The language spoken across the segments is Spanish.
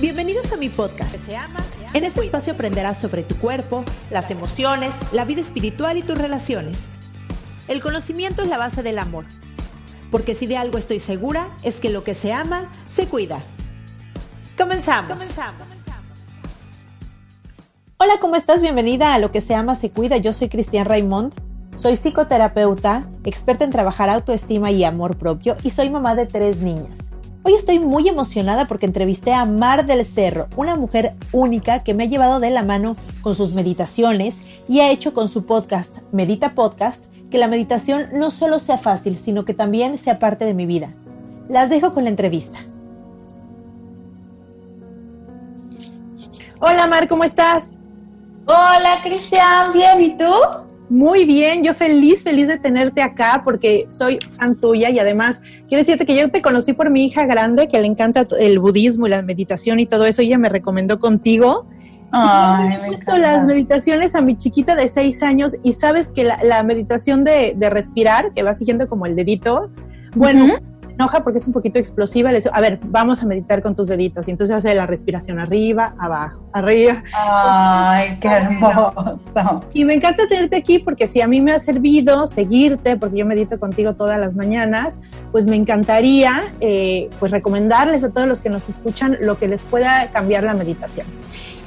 Bienvenidos a mi podcast. En este espacio aprenderás sobre tu cuerpo, las emociones, la vida espiritual y tus relaciones. El conocimiento es la base del amor. Porque si de algo estoy segura, es que lo que se ama, se cuida. Comenzamos. Hola, ¿cómo estás? Bienvenida a Lo que se ama, se cuida. Yo soy Cristian Raymond. Soy psicoterapeuta, experta en trabajar autoestima y amor propio y soy mamá de tres niñas. Hoy estoy muy emocionada porque entrevisté a Mar del Cerro, una mujer única que me ha llevado de la mano con sus meditaciones y ha hecho con su podcast, Medita Podcast, que la meditación no solo sea fácil, sino que también sea parte de mi vida. Las dejo con la entrevista. Hola Mar, ¿cómo estás? Hola Cristian, bien, ¿y tú? Muy bien, yo feliz, feliz de tenerte acá porque soy fan tuya y además quiero decirte que yo te conocí por mi hija grande que le encanta el budismo y la meditación y todo eso. Ella me recomendó contigo. Ay, he puesto las meditaciones a mi chiquita de seis años y sabes que la, meditación de, respirar, que va siguiendo como el dedito, bueno, enoja porque es un poquito explosiva. Le digo, a ver, vamos a meditar con tus deditos. Y entonces hace la respiración arriba, abajo, arriba. Ay, qué hermoso. Y me encanta tenerte aquí porque si a mí me ha servido seguirte, porque yo medito contigo todas las mañanas, pues me encantaría eh, pues recomendarles a todos los que nos escuchan lo que les pueda cambiar la meditación.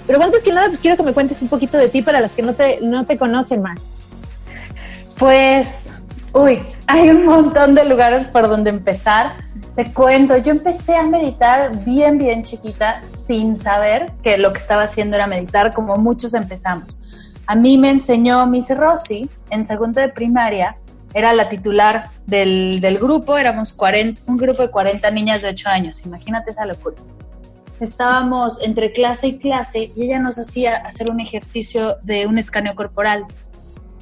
Pero antes que nada, pues quiero que me cuentes un poquito de ti para las que no te, no te conocen más. Pues Uy, hay un montón de lugares por donde empezar. Te cuento, yo empecé a meditar bien, bien chiquita, sin saber que lo que estaba haciendo era meditar, como muchos empezamos. A mí me enseñó Miss Rossi en segundo de primaria, era la titular del, del grupo, éramos 40, un grupo de 40 niñas de 8 años, imagínate esa locura. Estábamos entre clase y clase y ella nos hacía hacer un ejercicio de un escaneo corporal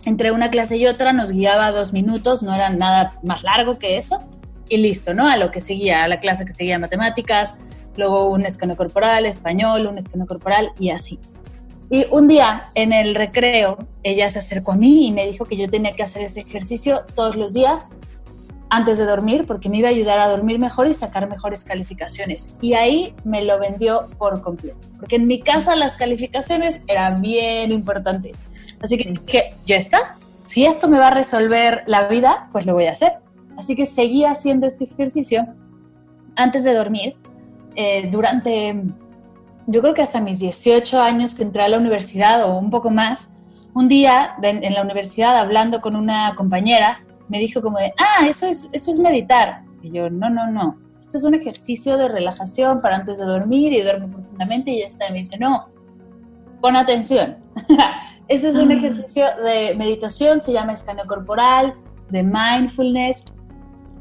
entre una clase y otra nos guiaba dos minutos, no era nada más largo que eso, y listo, ¿no? A lo que seguía, a la clase que seguía matemáticas, luego un escaneo corporal, español, un escaneo corporal y así. Y un día en el recreo, ella se acercó a mí y me dijo que yo tenía que hacer ese ejercicio todos los días antes de dormir porque me iba a ayudar a dormir mejor y sacar mejores calificaciones. Y ahí me lo vendió por completo, porque en mi casa las calificaciones eran bien importantes. Así que ya está. Si esto me va a resolver la vida, pues lo voy a hacer. Así que seguí haciendo este ejercicio antes de dormir. Eh, durante, yo creo que hasta mis 18 años que entré a la universidad o un poco más, un día en la universidad hablando con una compañera, me dijo como de, ah, eso es, eso es meditar. Y yo, no, no, no, esto es un ejercicio de relajación para antes de dormir y duermo profundamente y ya está. Y me dice, no, pon atención. Este es un ah. ejercicio de meditación, se llama escaneo corporal, de mindfulness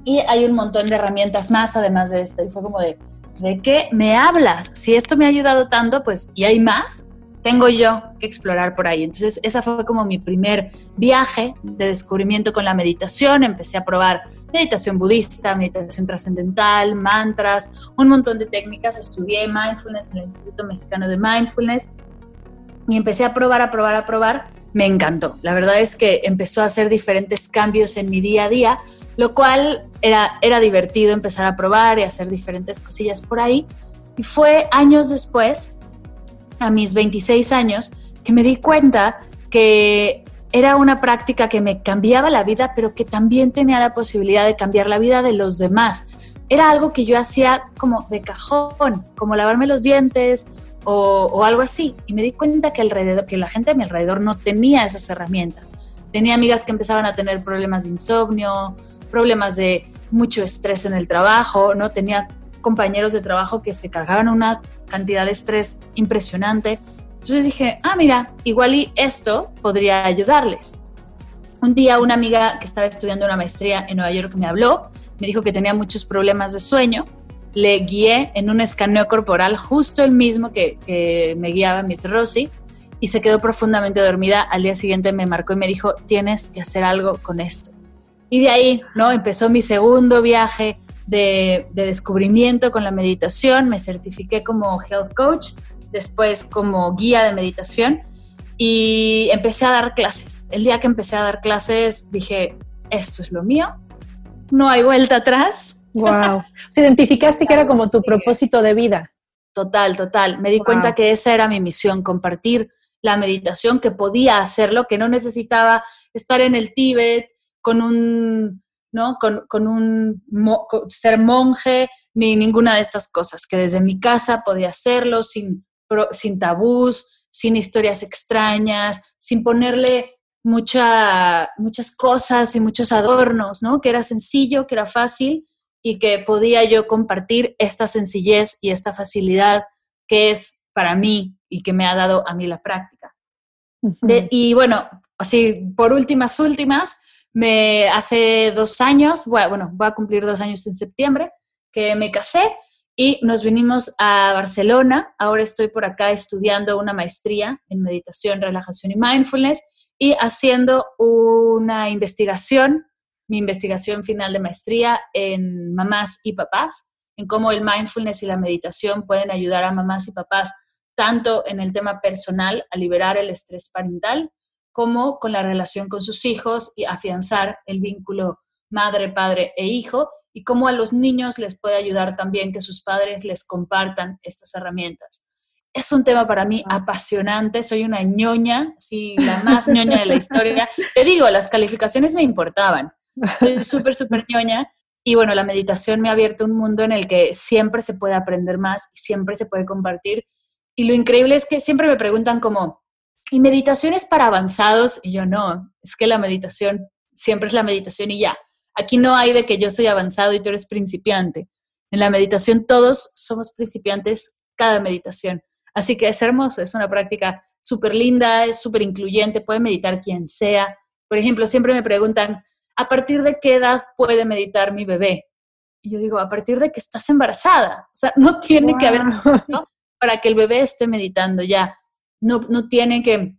y hay un montón de herramientas más además de esto. Y fue como de, ¿de qué me hablas? Si esto me ha ayudado tanto, pues, y hay más, tengo yo que explorar por ahí. Entonces, esa fue como mi primer viaje de descubrimiento con la meditación. Empecé a probar meditación budista, meditación trascendental, mantras, un montón de técnicas. Estudié mindfulness en el Instituto Mexicano de Mindfulness y empecé a probar, a probar, a probar, me encantó. La verdad es que empezó a hacer diferentes cambios en mi día a día, lo cual era, era divertido empezar a probar y hacer diferentes cosillas por ahí. Y fue años después, a mis 26 años, que me di cuenta que era una práctica que me cambiaba la vida, pero que también tenía la posibilidad de cambiar la vida de los demás era algo que yo hacía como de cajón, como lavarme los dientes o, algo así. Y me di cuenta que, alrededor, que la gente a mi alrededor no tenía esas herramientas. Tenía amigas que empezaban a tener problemas de insomnio, problemas de mucho estrés en el trabajo, ¿no? Tenía compañeros de trabajo que se cargaban una cantidad de estrés impresionante. Entonces dije, ah, mira, igual y esto podría ayudarles. Un día una amiga que estaba estudiando una maestría en Nueva York me habló, me dijo que tenía muchos problemas de sueño, le guié en un escaneo corporal justo el mismo que, me guiaba Miss Rossi y se quedó profundamente dormida. Al día siguiente me marcó y me dijo, tienes que hacer algo con esto. Y de ahí, ¿no? Empezó mi segundo viaje de, de descubrimiento con la meditación, me certifiqué como health coach, después como guía de meditación y empecé a dar clases. El día que empecé a dar clases dije, esto es lo mío, no hay vuelta atrás. Wow. ¿Se identificaste que era como tu propósito de vida? Total, total. Me di cuenta que esa era mi misión, compartir la meditación, que podía hacerlo, que no necesitaba estar en el Tíbet con un, ¿no? Con, con un ser monje ni ninguna de estas cosas, que desde mi casa podía hacerlo sin, sin tabús, sin historias extrañas, sin ponerle mucha, muchas cosas y muchos adornos, ¿no? Que era sencillo, que era fácil y que podía yo compartir esta sencillez y esta facilidad que es para mí y que me ha dado a mí la práctica. y bueno, así por últimas, últimas, me hace dos años, bueno, voy a cumplir dos años en septiembre, que me casé y nos vinimos a Barcelona. Ahora estoy por acá estudiando una maestría en meditación, relajación y mindfulness y haciendo una investigación, mi investigación final de maestría en mamás y papás, en cómo el mindfulness y la meditación pueden ayudar a mamás y papás tanto en el tema personal, a liberar el estrés parental, como con la relación con sus hijos y afianzar el vínculo madre, padre e hijo y cómo a los niños les puede ayudar también que sus padres les compartan estas herramientas. Es un tema para mí apasionante, soy una ñoña, sí, la más ñoña de la historia. Te digo, las calificaciones me importaban, soy súper, súper ñoña. Y bueno, la meditación me ha abierto un mundo en el que siempre se puede aprender más siempre se puede compartir. Y lo increíble es que siempre me preguntan como, ¿y meditación es para avanzados? Y yo no, es que la meditación siempre es la meditación y ya. Aquí no hay de que yo soy avanzado y tú eres principiante. En la meditación todos somos principiantes cada meditación. Así que es hermoso, es una práctica súper linda, es súper incluyente, puede meditar quien sea. Por ejemplo, siempre me preguntan, ¿a partir de qué edad puede meditar mi bebé? Y yo digo, a partir de que estás embarazada. O sea, no tiene que haber ¿no? para que el bebé esté meditando ya. No, no tiene que...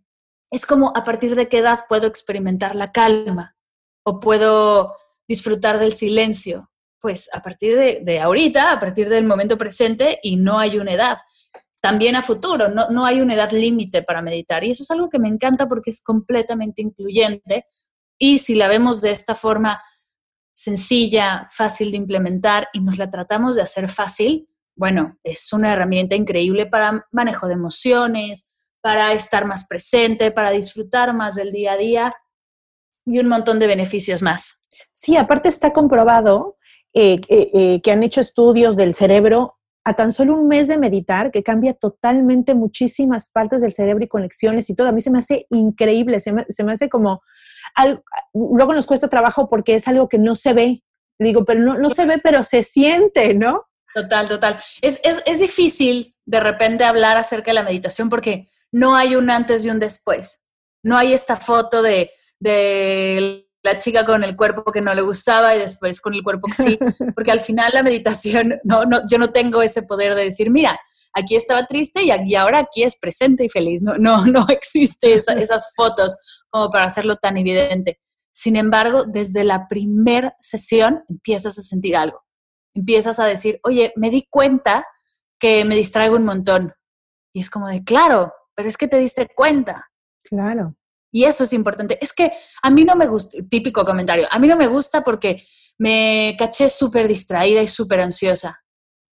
Es como a partir de qué edad puedo experimentar la calma o puedo disfrutar del silencio? Pues a partir de, ahorita, a partir del momento presente y no hay una edad. También a futuro, no, no hay una edad límite para meditar. Y eso es algo que me encanta porque es completamente incluyente. Y si la vemos de esta forma sencilla, fácil de implementar y nos la tratamos de hacer fácil, bueno, es una herramienta increíble para manejo de emociones, para estar más presente, para disfrutar más del día a día y un montón de beneficios más. Sí, aparte está comprobado eh, eh, que han hecho estudios del cerebro a tan solo un mes de meditar, que cambia totalmente muchísimas partes del cerebro y conexiones y todo. A mí se me hace increíble, se me, hace como, luego nos cuesta trabajo porque es algo que no se ve. Digo, pero no, no se ve, pero se siente, ¿no? Total, total. Es, es, es difícil de repente hablar acerca de la meditación porque no hay un antes y un después. No hay esta foto de, de la chica con el cuerpo que no le gustaba y después con el cuerpo que sí, porque al final la meditación, no, no, yo no tengo ese poder de decir, mira, aquí estaba triste y, ahora aquí es presente y feliz, no, no, no existe esas fotos como para hacerlo tan evidente. Sin embargo, desde la primer sesión empiezas a sentir algo, empiezas a decir, oye, me di cuenta que me distraigo un montón. Y es como de, claro, pero es que te diste cuenta. Claro. Y eso es importante. Es que a mí no me gusta, típico comentario, a mí no me gusta porque me caché súper distraída y súper ansiosa.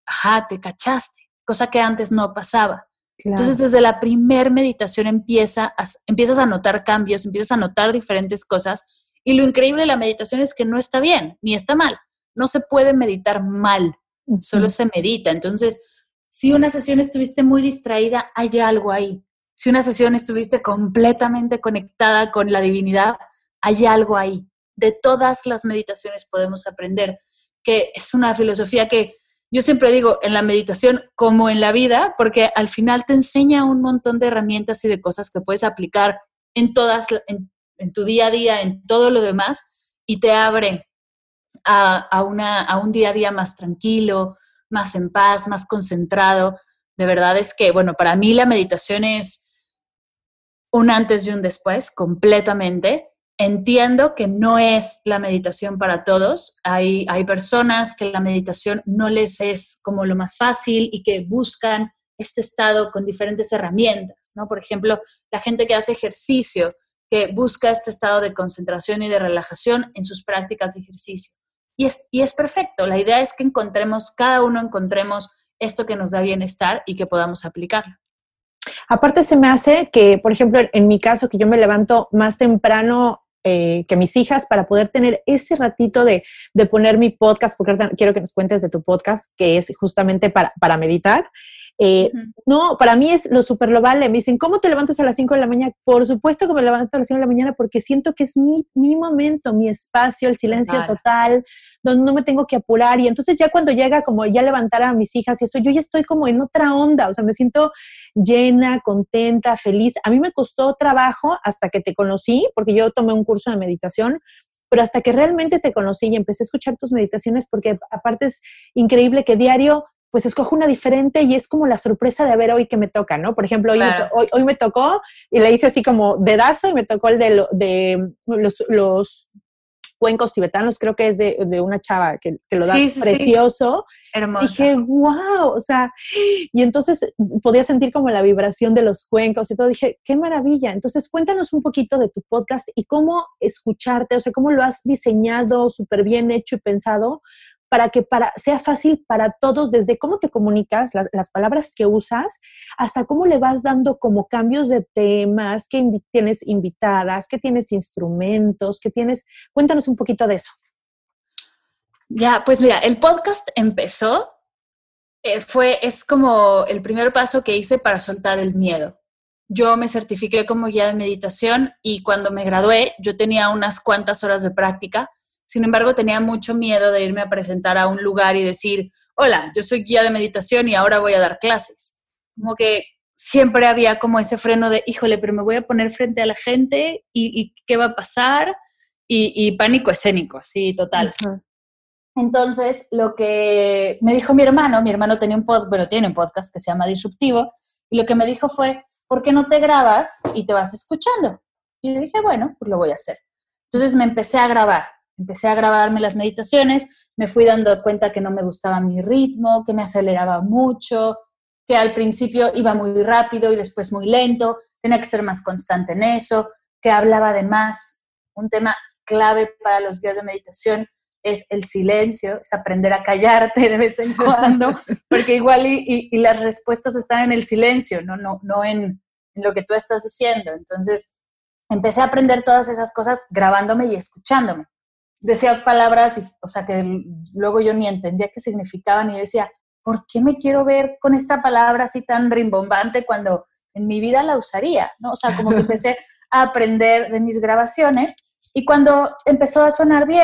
Ajá, te cachaste, cosa que antes no pasaba. Entonces, desde la primer meditación empieza empiezas a notar cambios, empiezas a notar diferentes cosas. Y lo increíble de la meditación es que no está bien ni está mal. no se puede meditar mal, solo se medita. Entonces, si una sesión estuviste muy distraída, hay algo ahí. Si una sesión estuviste completamente conectada con la divinidad, hay algo ahí. De todas las meditaciones podemos aprender, que es una filosofía que yo siempre digo, en la meditación como en la vida, porque al final te enseña un montón de herramientas y de cosas que puedes aplicar en todas, en, tu día a día, en todo lo demás, y te abre a, una, a un día a día más tranquilo, más en paz, más concentrado. De verdad es que, bueno, para mí la meditación es un antes y un después, completamente. Entiendo que no es la meditación para todos. Hay, hay personas que la meditación no les es como lo más fácil y que buscan este estado con diferentes herramientas, ¿no? Por ejemplo, la gente que hace ejercicio, que busca este estado de concentración y de relajación en sus prácticas de ejercicio. Y es, y es perfecto. La idea es que encontremos, cada uno encontremos esto que nos da bienestar y que podamos aplicarlo. Aparte se me hace que, por ejemplo, en mi caso, que yo me levanto más temprano eh, que mis hijas para poder tener ese ratito de, de, poner mi podcast, porque quiero que nos cuentes de tu podcast, que es justamente para, para meditar. Eh, no, para mí es lo súper lo vale. Me dicen, ¿cómo te levantas a las 5 de la mañana? Por supuesto que me levanto a las 5 de la mañana porque siento que es mi, mi momento, mi espacio, el silencio total, donde no me tengo que apurar. Y entonces ya cuando llega como ya levantar a mis hijas y eso, yo ya estoy como en otra onda, o sea, me siento llena, contenta, feliz. A mí me costó trabajo hasta que te conocí, porque yo tomé un curso de meditación, pero hasta que realmente te conocí y empecé a escuchar tus meditaciones, porque aparte es increíble que diario pues escojo una diferente y es como la sorpresa de ver hoy que me toca, ¿no? Por ejemplo, hoy, me, hoy, me tocó y le hice así como dedazo y me tocó el de, de los, los, cuencos tibetanos, creo que es de, de una chava que, que lo da precioso. Hermoso. Dije, wow, o sea, y entonces podía sentir como la vibración de los cuencos y todo. Dije, qué maravilla. Entonces, cuéntanos un poquito de tu podcast y cómo escucharte, o sea, cómo lo has diseñado súper bien hecho y pensado para que para, sea fácil para todos, desde cómo te comunicas, las, palabras que usas, hasta cómo le vas dando como cambios de temas, que tienes invitadas, que tienes instrumentos, que tienes... Cuéntanos un poquito de eso. Ya, pues mira, el podcast empezó, eh, fue, es como el primer paso que hice para soltar el miedo. Yo me certifiqué como guía de meditación y cuando me gradué yo tenía unas cuantas horas de práctica sin embargo, tenía mucho miedo de irme a presentar a un lugar y decir, hola, yo soy guía de meditación y ahora voy a dar clases. Como que siempre había como ese freno de, híjole, pero me voy a poner frente a la gente y, qué va a pasar y, pánico escénico, así total. Entonces, lo que me dijo mi hermano, mi hermano tenía un podcast, bueno, tiene un podcast que se llama Disruptivo, y lo que me dijo fue, ¿por qué no te grabas y te vas escuchando? Y yo dije, bueno, pues lo voy a hacer. Entonces me empecé a grabar empecé a grabarme las meditaciones, me fui dando cuenta que no me gustaba mi ritmo, que me aceleraba mucho, que al principio iba muy rápido y después muy lento, tenía que ser más constante en eso, que hablaba de más. Un tema clave para los guías de meditación es el silencio, es aprender a callarte de vez en cuando, porque igual y, las respuestas están en el silencio, no, no, no en, en lo que tú estás diciendo. Entonces, empecé a aprender todas esas cosas grabándome y escuchándome decía palabras, y, o sea, que luego yo ni entendía qué significaban y yo decía, ¿por qué me quiero ver con esta palabra así tan rimbombante cuando en mi vida la usaría? ¿no? O sea, como que empecé a aprender de mis grabaciones y cuando empezó a sonar bien.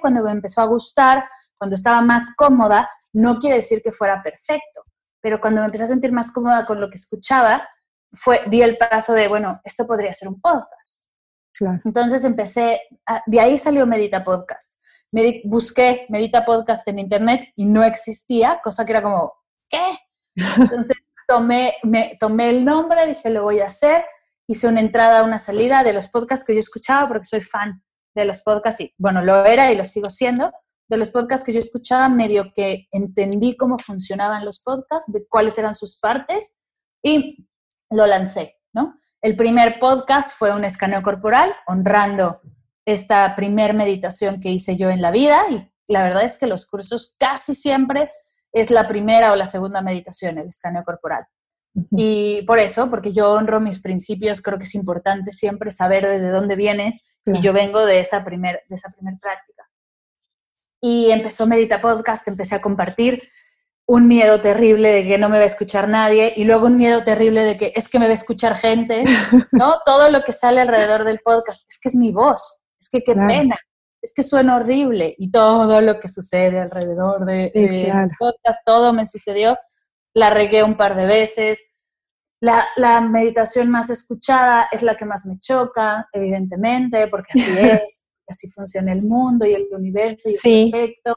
Cuando me empezó a gustar, cuando estaba más cómoda, no quiere decir que fuera perfecto, pero cuando me empecé a sentir más cómoda con lo que escuchaba, fue, di el paso de, bueno, esto podría ser un podcast. Entonces empecé, de ahí salió Medita Podcast. Busqué Medita Podcast en internet y no existía, cosa que era como, ¿qué? Entonces tomé, me, tomé el nombre, dije, lo voy a hacer, hice una entrada, una salida de los podcasts que yo escuchaba porque soy fan de los podcasts y, bueno, lo era y lo sigo siendo, de los podcasts que yo escuchaba, medio que entendí cómo funcionaban los podcasts, de cuáles eran sus partes y lo lancé, ¿no? El primer podcast fue un escaneo corporal, honrando esta primer meditación que hice yo en la vida y la verdad es que los cursos casi siempre es la primera o la segunda meditación, el escaneo corporal. Y por eso, porque yo honro mis principios, creo que es importante siempre saber desde dónde vienes y yo vengo de esa primer, de esa primer práctica. Y empezó Medita Podcast, empecé a compartir un miedo terrible de que no me va a escuchar nadie y luego un miedo terrible de que es que me va a escuchar gente, ¿no? Todo lo que sale alrededor del podcast es que es mi voz, es que qué pena, es que suena horrible y todo lo que sucede alrededor del de, podcast, todo me sucedió, la regué un par de veces. La, la, meditación más escuchada es la que más me choca, evidentemente, porque así es, así funciona el mundo y el universo y sí. es perfecto.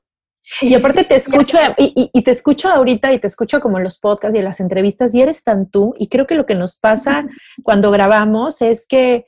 Y aparte te escucho, y, y, te escucho ahorita y te escucho como en los podcasts y en las entrevistas y eres tan tú. Y creo que lo que nos pasa cuando grabamos es que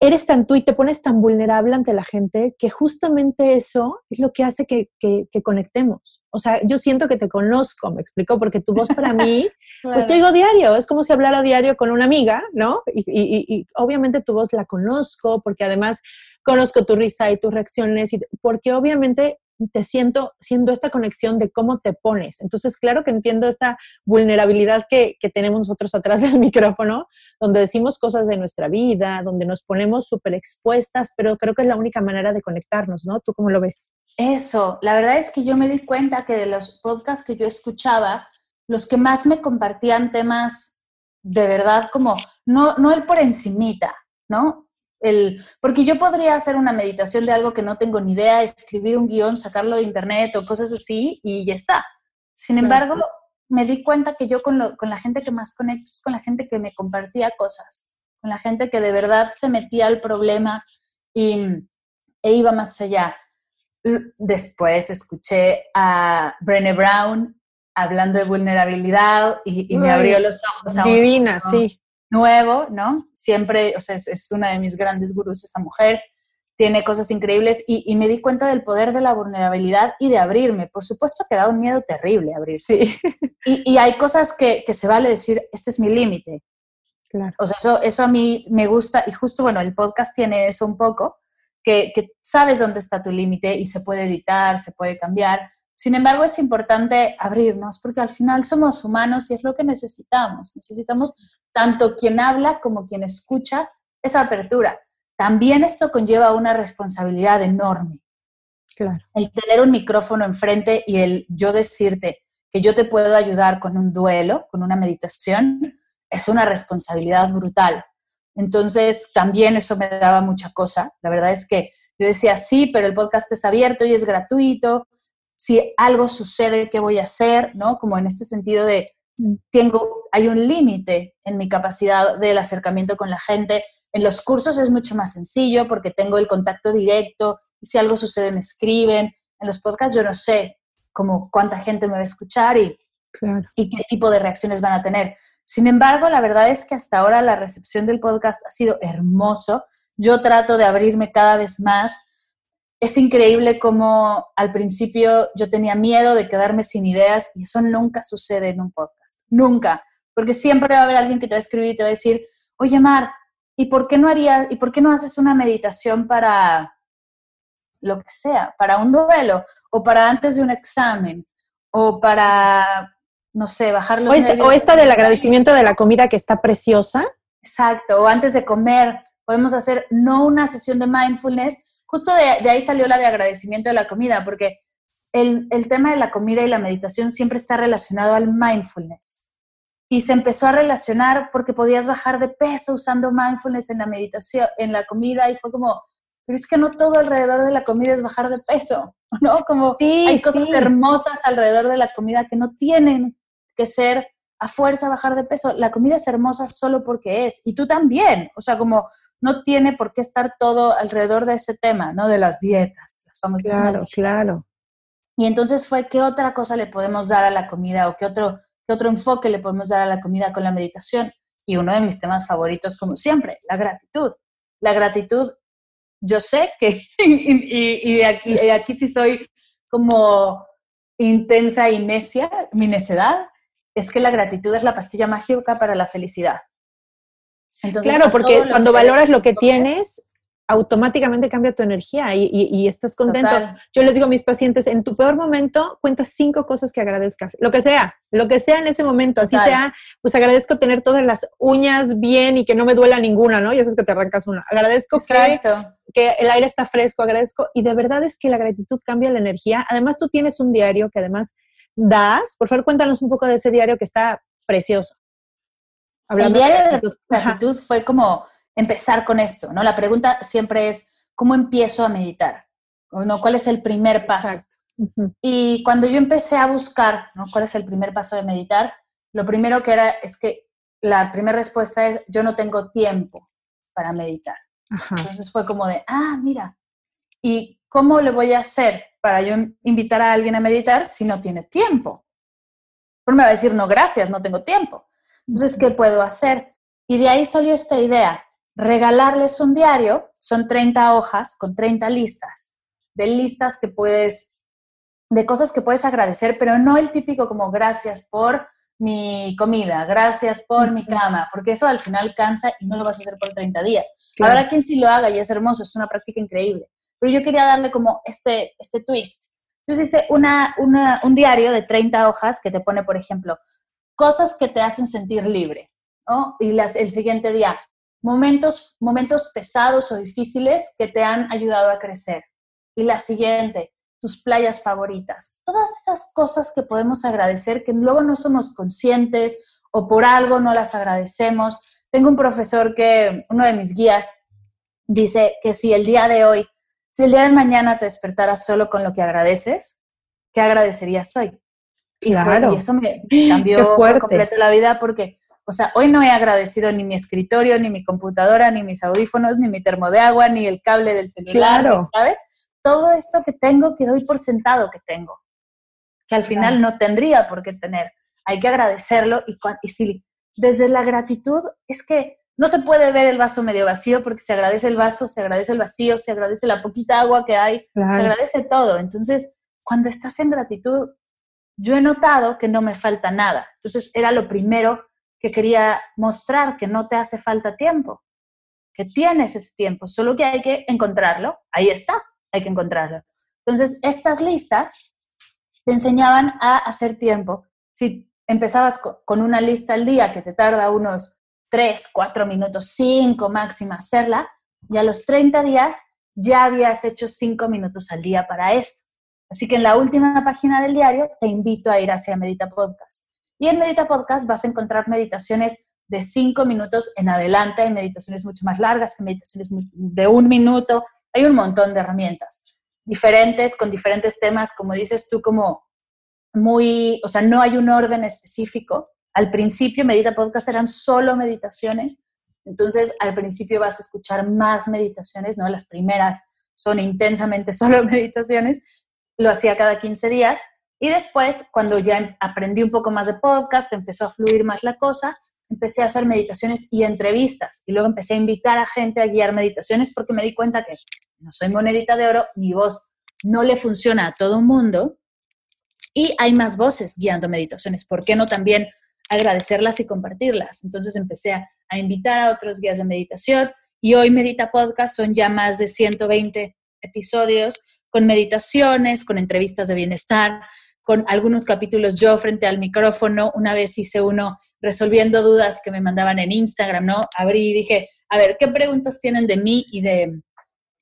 eres tan tú y te pones tan vulnerable ante la gente que justamente eso es lo que hace que, que, conectemos. O sea, yo siento que te conozco, me explico, porque tu voz para mí, pues te digo diario, es como si hablara diario con una amiga, ¿no? Y, y, y, obviamente tu voz la conozco, porque además conozco tu risa y tus reacciones, y porque obviamente te siento siendo esta conexión de cómo te pones. Entonces, claro que entiendo esta vulnerabilidad que, que tenemos nosotros atrás del micrófono, donde decimos cosas de nuestra vida, donde nos ponemos súper expuestas, pero creo que es la única manera de conectarnos, ¿no? ¿Tú cómo lo ves? Eso, la verdad es que yo me di cuenta que de los podcasts que yo escuchaba, los que más me compartían temas de verdad como, no, no el por encimita, ¿no? El, porque yo podría hacer una meditación de algo que no tengo ni idea, escribir un guion, sacarlo de internet o cosas así y ya está. Sin embargo, me di cuenta que yo con, lo, con la gente que más conecto es con la gente que me compartía cosas, con la gente que de verdad se metía al problema y, e iba más allá. Después escuché a Brené Brown hablando de vulnerabilidad y, me abrió los ojos. A divina, sí nuevo, ¿no? Siempre, o sea, es, una de mis grandes gurús esa mujer, tiene cosas increíbles y, me di cuenta del poder de la vulnerabilidad y de abrirme. Por supuesto que da un miedo terrible abrirse. Sí. Y, hay cosas que, se vale decir, este es mi límite. Claro. O sea, eso, eso a mí me gusta y justo, bueno, el podcast tiene eso un poco, que, que sabes dónde está tu límite y se puede editar, se puede cambiar, sin embargo, es importante abrirnos porque al final somos humanos y es lo que necesitamos. Necesitamos tanto quien habla como quien escucha esa apertura. También esto conlleva una responsabilidad enorme. Claro. El tener un micrófono enfrente y el yo decirte que yo te puedo ayudar con un duelo, con una meditación, es una responsabilidad brutal. Entonces, también eso me daba mucha cosa. La verdad es que yo decía, sí, pero el podcast es abierto y es gratuito si algo sucede, ¿qué voy a hacer? ¿No? Como en este sentido de, tengo, hay un límite en mi capacidad del acercamiento con la gente. En los cursos es mucho más sencillo porque tengo el contacto directo si algo sucede me escriben. En los podcasts yo no sé como cuánta gente me va a escuchar y, y qué tipo de reacciones van a tener. Sin embargo, la verdad es que hasta ahora la recepción del podcast ha sido hermoso. Yo trato de abrirme cada vez más es increíble como al principio yo tenía miedo de quedarme sin ideas y eso nunca sucede en un podcast, nunca, porque siempre va a haber alguien que te va a escribir y te va a decir, oye Mar, ¿y por qué no harías, y por qué no haces una meditación para lo que sea, para un duelo o para antes de un examen o para, no sé, bajar los o esta, o esta del agradecimiento de la comida que está preciosa. Exacto, o antes de comer, podemos hacer no una sesión de mindfulness, justo de, ahí salió la de agradecimiento de la comida, porque el, tema de la comida y la meditación siempre está relacionado al mindfulness. Y se empezó a relacionar porque podías bajar de peso usando mindfulness en la meditación, en la comida, y fue como, pero es que no todo alrededor de la comida es bajar de peso, ¿no? Como hay cosas hermosas alrededor de la comida que no tienen que ser a fuerza bajar de peso. La comida es hermosa solo porque es. Y tú también. O sea, como no tiene por qué estar todo alrededor de ese tema, ¿no? De las dietas, las famosas. Claro, claro. Y entonces fue, ¿qué otra cosa le podemos dar a la comida o qué otro, qué otro enfoque le podemos dar a la comida con la meditación? Y uno de mis temas favoritos, como siempre, la gratitud. La gratitud, yo sé que, y, y, aquí, y aquí sí soy como intensa y necia, mi necedad, es que la gratitud es la pastilla mágica para la felicidad. Entonces, claro, porque cuando valoras lo que tienes, automáticamente cambia tu energía y, estás contento. Yo les digo a mis pacientes, en tu peor momento, cuenta cinco cosas que agradezcas, lo que sea, lo que sea en ese momento, así sea, pues agradezco tener todas las uñas bien y que no me duela ninguna, ¿no? Ya sabes que te arrancas una. Agradezco que, que el aire está fresco, agradezco, y de verdad es que la gratitud cambia la energía. Además, tú tienes un diario que además das, por favor, cuéntanos un poco de ese diario que está precioso. el diario de gratitud fue como empezar con esto, ¿no? La pregunta siempre es, ¿cómo empiezo a meditar? ¿O no? ¿Cuál es el primer paso? Y cuando yo empecé a buscar, ¿no? ¿Cuál es el primer paso de meditar? Lo primero que era es que la primera respuesta es, yo no tengo tiempo para meditar. Entonces fue como de, ah, mira, ¿y cómo le voy a hacer para yo invitar a alguien a meditar si no tiene tiempo? Pero me va a decir, no, gracias, no tengo tiempo. Entonces, ¿qué puedo hacer? Y de ahí salió esta idea regalarles un diario, son 30 hojas con 30 listas, de listas que puedes, de cosas que puedes agradecer, pero no el típico como gracias por mi comida, gracias por mi cama, porque eso al final cansa y no lo vas a hacer por 30 días. Habrá quien sí lo haga y es hermoso, es una práctica increíble. Pero yo quería darle como este, este twist. Yo hice una, un diario de 30 hojas que te pone, por ejemplo, cosas que te hacen sentir libre, ¿no? Y las, el siguiente día, momentos, momentos pesados o difíciles que te han ayudado a crecer. Y la siguiente, tus playas favoritas. Todas esas cosas que podemos agradecer, que luego no somos conscientes o por algo no las agradecemos. Tengo un profesor que, uno de mis guías, dice que si el día de hoy, si el día de mañana te despertaras solo con lo que agradeces, ¿qué agradecerías hoy? Y, y eso me cambió por completo la vida porque o sea, hoy no he agradecido ni mi escritorio, ni mi computadora, ni mis audífonos, ni mi termo de agua, ni el cable del celular, ¿sabes? Todo esto que tengo que doy por sentado que tengo, que al final no tendría por qué tener. Hay que agradecerlo y, y si desde la gratitud es que no se puede ver el vaso medio vacío porque se agradece el vaso, se agradece el vacío, se agradece la poquita agua que hay, se agradece todo. Entonces, cuando estás en gratitud, yo he notado que no me falta nada. Entonces, era lo primero que quería mostrar que no te hace falta tiempo, que tienes ese tiempo, solo que hay que encontrarlo. Ahí está, hay que encontrarlo. Entonces, estas listas te enseñaban a hacer tiempo. Si empezabas con una lista al día que te tarda unos 3, 4 minutos, 5 máxima hacerla, y a los 30 días ya habías hecho 5 minutos al día para esto. Así que en la última página del diario te invito a ir hacia Medita Podcast. Y en Medita Podcast vas a encontrar meditaciones de cinco minutos en adelante, hay meditaciones mucho más largas, hay meditaciones de un minuto, hay un montón de herramientas diferentes, con diferentes temas, como dices tú, como muy, o sea, no hay un orden específico. Al principio, Medita Podcast eran solo meditaciones, entonces al principio vas a escuchar más meditaciones, ¿no? Las primeras son intensamente solo meditaciones, lo hacía cada 15 días, y después, cuando ya aprendí un poco más de podcast, empezó a fluir más la cosa, empecé a hacer meditaciones y entrevistas. Y luego empecé a invitar a gente a guiar meditaciones porque me di cuenta que no soy monedita de oro, mi voz no le funciona a todo el mundo. Y hay más voces guiando meditaciones. ¿Por qué no también agradecerlas y compartirlas? Entonces empecé a, invitar a otros guías de meditación y hoy Medita Podcast son ya más de 120 episodios con meditaciones, con entrevistas de bienestar, con algunos capítulos yo frente al micrófono. Una vez hice uno resolviendo dudas que me mandaban en Instagram, ¿no? Abrí y dije, a ver, ¿qué preguntas tienen de mí y de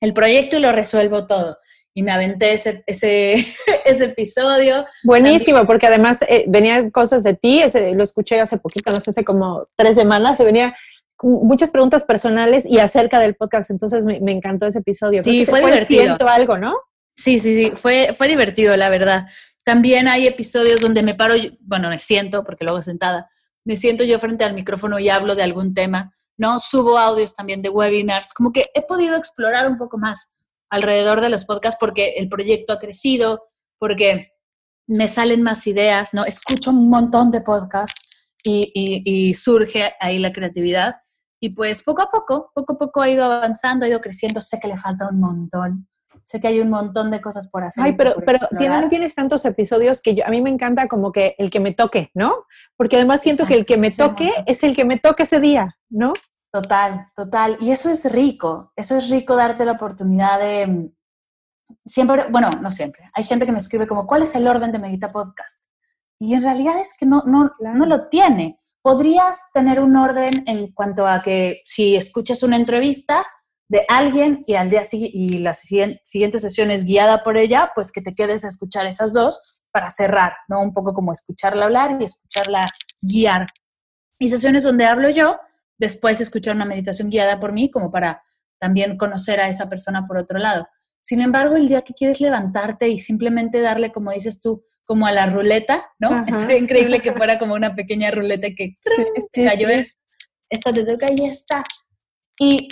el proyecto? Y lo resuelvo todo. Y me aventé ese, ese, ese episodio. Buenísimo, porque además eh, venían cosas de ti, ese, lo escuché hace poquito, no sé, hace como tres semanas, se venía muchas preguntas personales y acerca del podcast, entonces me, encantó ese episodio. Sí, fue divertido. algo, ¿no? Sí, sí, sí, fue, fue divertido, la verdad. También hay episodios donde me paro, bueno, me siento, porque luego sentada, me siento yo frente al micrófono y hablo de algún tema, ¿no? Subo audios también de webinars, como que he podido explorar un poco más alrededor de los podcasts porque el proyecto ha crecido, porque me salen más ideas, ¿no? Escucho un montón de podcasts y, y, surge ahí la creatividad. Y pues poco a poco, poco a poco ha ido avanzando, ha ido creciendo, sé que le falta un montón, sé que hay un montón de cosas por hacer. Ay, pero, pero no tienes tantos episodios que yo, a mí me encanta como que el que me toque, ¿no? Porque además siento que el que me toque es el que me toque ese día, ¿no? Total, total. Y eso es rico, eso es rico darte la oportunidad de, mm, siempre, bueno, no siempre, hay gente que me escribe como, ¿cuál es el orden de Medita Podcast? Y en realidad es que no, no, no lo tiene. Podrías tener un orden en cuanto a que si escuchas una entrevista de alguien y al día y la siguiente sesión es guiada por ella, pues que te quedes a escuchar esas dos para cerrar, ¿no? Un poco como escucharla hablar y escucharla guiar. Y sesiones donde hablo yo, después escuchar una meditación guiada por mí como para también conocer a esa persona por otro lado. Sin embargo, el día que quieres levantarte y simplemente darle, como dices tú, como a la ruleta, ¿no? Estaría increíble que fuera como una pequeña ruleta que te cayó. Esta te toca y ya está. Y,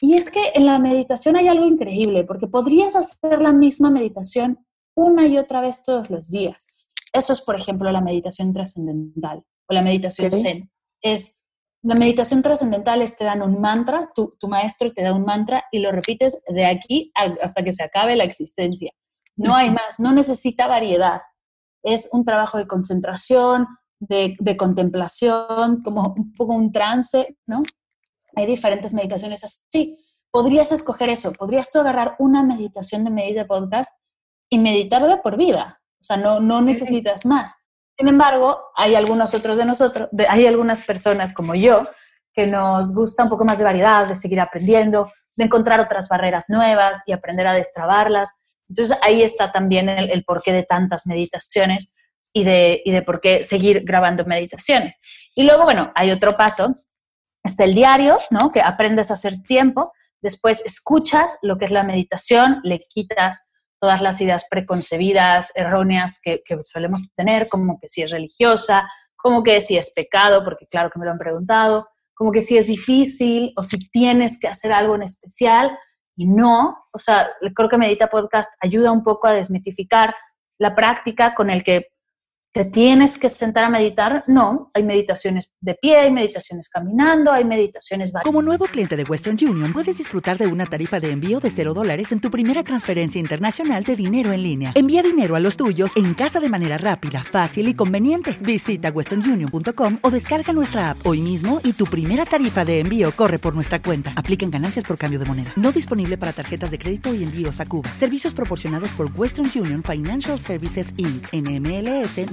y es que en la meditación hay algo increíble, porque podrías hacer la misma meditación una y otra vez todos los días. Eso es, por ejemplo, la meditación trascendental o la meditación zen. Es la meditación trascendental es te dan un mantra, tu, tu, maestro te da un mantra y lo repites de aquí hasta que se acabe la existencia. No hay más, no necesita variedad. Es un trabajo de concentración, de, de contemplación, como un poco un trance, ¿no? Hay diferentes meditaciones así. Podrías escoger eso, podrías tú agarrar una meditación de Medita Podcast y meditar de por vida. O sea, no, no necesitas más. Sin embargo, hay algunos otros de nosotros, hay algunas personas como yo, que nos gusta un poco más de variedad, de seguir aprendiendo, de encontrar otras barreras nuevas y aprender a destrabarlas. Entonces ahí está también el, porqué de tantas meditaciones y de, y de por qué seguir grabando meditaciones. Y luego, bueno, hay otro paso, está el diario, ¿no? Que aprendes a hacer tiempo, después escuchas lo que es la meditación, le quitas todas las ideas preconcebidas, erróneas que, solemos tener, como que si es religiosa, como que si es pecado, porque claro que me lo han preguntado, como que si es difícil o si tienes que hacer algo en especial y no, o sea, creo que Medita Podcast ayuda un poco a desmitificar la práctica con el que ¿Te tienes que sentar a meditar? No, hay meditaciones de pie, hay meditaciones caminando, hay meditaciones Como nuevo cliente de Western Union, puedes disfrutar de una tarifa de envío de 0 dólares en tu primera transferencia internacional de dinero en línea. Envía dinero a los tuyos en casa de manera rápida, fácil y conveniente. Visita westernunion.com o descarga nuestra app hoy mismo y tu primera tarifa de envío corre por nuestra cuenta. Aplican ganancias por cambio de moneda. No disponible para tarjetas de crédito y envíos a Cuba. Servicios proporcionados por Western Union Financial Services Inc. NMLS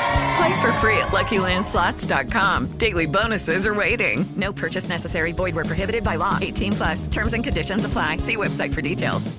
Play for free at LuckyLandSlots.com. Daily bonuses are waiting. No purchase necessary. Void were prohibited by law. 18 plus. Terms and conditions apply. See website for details.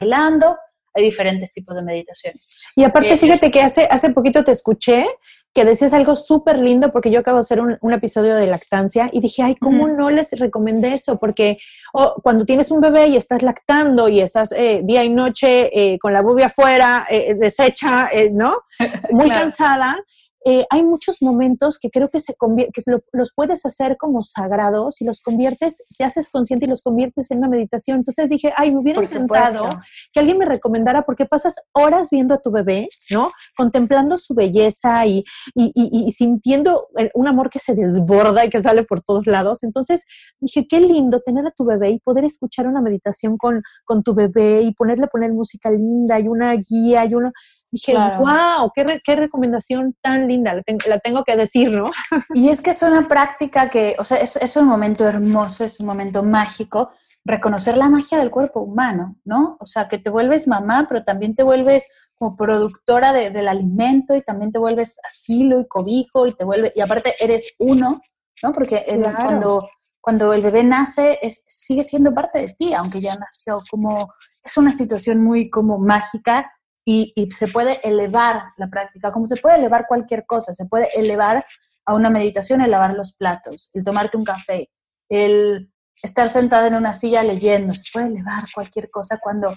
Bailando, hay diferentes tipos de meditaciones. Y aparte, eh, fíjate que hace, hace poquito te escuché que decías algo súper lindo porque yo acabo de hacer un, un, episodio de lactancia y dije, ay, ¿cómo no les recomendé eso? Porque oh, cuando tienes un bebé y estás lactando y estás eh, día y noche eh, con la bubia afuera, eh, deshecha, eh, ¿no? Muy claro. cansada, eh, hay muchos momentos que creo que, se que lo, los puedes hacer como sagrados y los conviertes, te haces consciente y los conviertes en una meditación. Entonces dije, ay, me hubiera encantado que alguien me recomendara porque pasas horas viendo a tu bebé, ¿no? Contemplando su belleza y, y, y, y sintiendo un amor que se desborda y que sale por todos lados. Entonces dije, qué lindo tener a tu bebé y poder escuchar una meditación con, con tu bebé y ponerle poner música linda y una guía y uno Dije, claro. wow, qué, qué, recomendación tan linda, la, ten, la, tengo que decir, ¿no? Y es que es una práctica que, o sea, es, es, un momento hermoso, es un momento mágico, reconocer la magia del cuerpo humano, ¿no? O sea, que te vuelves mamá, pero también te vuelves como productora de, del alimento y también te vuelves asilo y cobijo y te vuelves, y aparte eres uno, ¿no? Porque claro. cuando, cuando el bebé nace es, sigue siendo parte de ti, aunque ya nació, como es una situación muy como mágica y, y, se puede elevar la práctica, como se puede elevar cualquier cosa, se puede elevar a una meditación el lavar los platos, el tomarte un café, el estar sentada en una silla leyendo, se puede elevar cualquier cosa cuando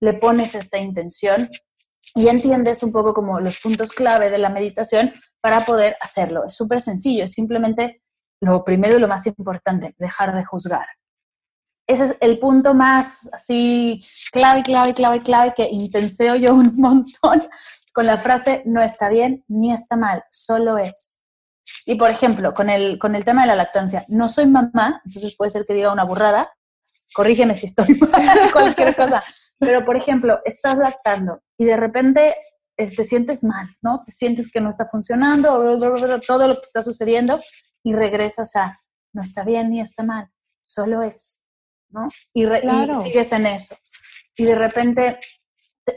le pones esta intención y entiendes un poco como los puntos clave de la meditación para poder hacerlo. Es súper sencillo, es simplemente lo primero y lo más importante, dejar de juzgar. Ese es el punto más así clave, clave, clave, clave que intenseo yo un montón con la frase no está bien ni está mal, solo es. Y por ejemplo, con el, con el tema de la lactancia, no soy mamá, entonces puede ser que diga una burrada, corrígeme si estoy mal, cualquier cosa. Pero, por ejemplo, estás lactando y de repente te sientes mal, ¿no? Te sientes que no está funcionando, todo lo que está sucediendo y regresas a, no está bien ni está mal, solo es, ¿no? Y, sigues en eso. Y de repente